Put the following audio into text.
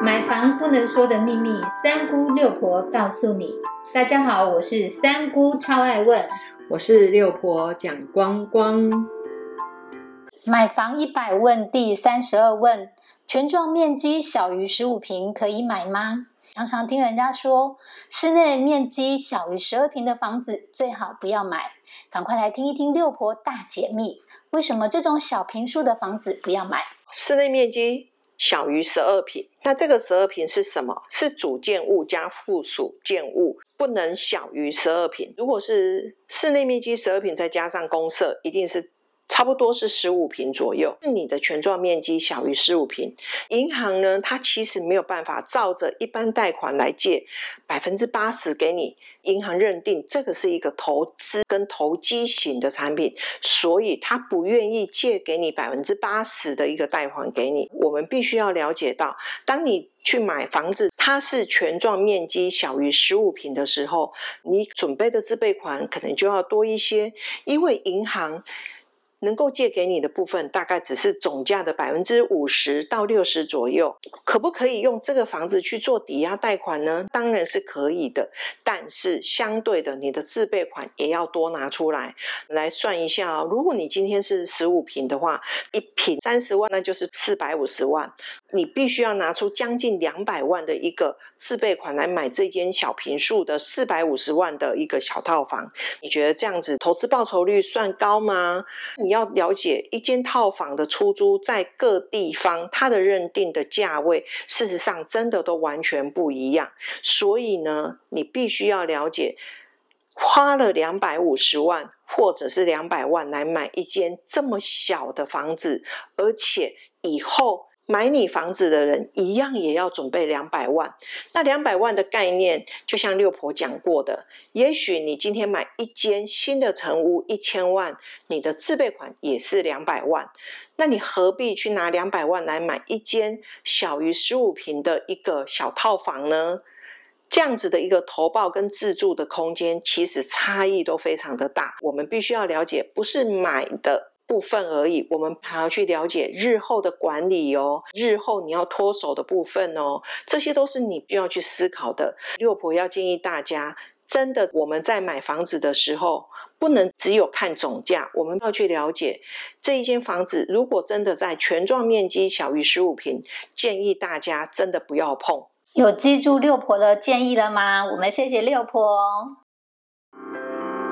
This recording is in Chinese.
买房不能说的秘密，三姑六婆告诉你。大家好，我是三姑，超爱问。我是六婆蒋光光。买房一百问第三十二问：全幢面积小于十五平可以买吗？常常听人家说，室内面积小于十二平的房子最好不要买。赶快来听一听六婆大解密，为什么这种小平数的房子不要买？室内面积小于十二平，那这个十二平是什么？是主建物加附属建物，不能小于十二平。如果是室内面积十二平，再加上公设，一定是。差不多是十五平左右，是你的权状面积小于十五平，银行呢，它其实没有办法照着一般贷款来借百分之八十给你，银行认定这个是一个投资跟投机型的产品，所以他不愿意借给你百分之八十的一个贷款给你。我们必须要了解到，当你去买房子，它是权状面积小于十五平的时候，你准备的自备款可能就要多一些，因为银行。能够借给你的部分大概只是总价的百分之五十到六十左右，可不可以用这个房子去做抵押贷款呢？当然是可以的，但是相对的，你的自备款也要多拿出来。来算一下哦，如果你今天是十五平的话，一平三十万，那就是四百五十万，你必须要拿出将近两百万的一个自备款来买这间小平数的四百五十万的一个小套房。你觉得这样子投资报酬率算高吗？你要了解一间套房的出租，在各地方它的认定的价位，事实上真的都完全不一样。所以呢，你必须要了解，花了两百五十万或者是两百万来买一间这么小的房子，而且以后。买你房子的人一样也要准备两百万。那两百万的概念，就像六婆讲过的，也许你今天买一间新的成屋一千万，你的自备款也是两百万。那你何必去拿两百万来买一间小于十五平的一个小套房呢？这样子的一个投报跟自住的空间，其实差异都非常的大。我们必须要了解，不是买的。部分而已，我们还要去了解日后的管理哦，日后你要脱手的部分哦，这些都是你需要去思考的。六婆要建议大家，真的我们在买房子的时候，不能只有看总价，我们要去了解这一间房子，如果真的在全幢面积小于十五平，建议大家真的不要碰。有记住六婆的建议了吗？我们谢谢六婆。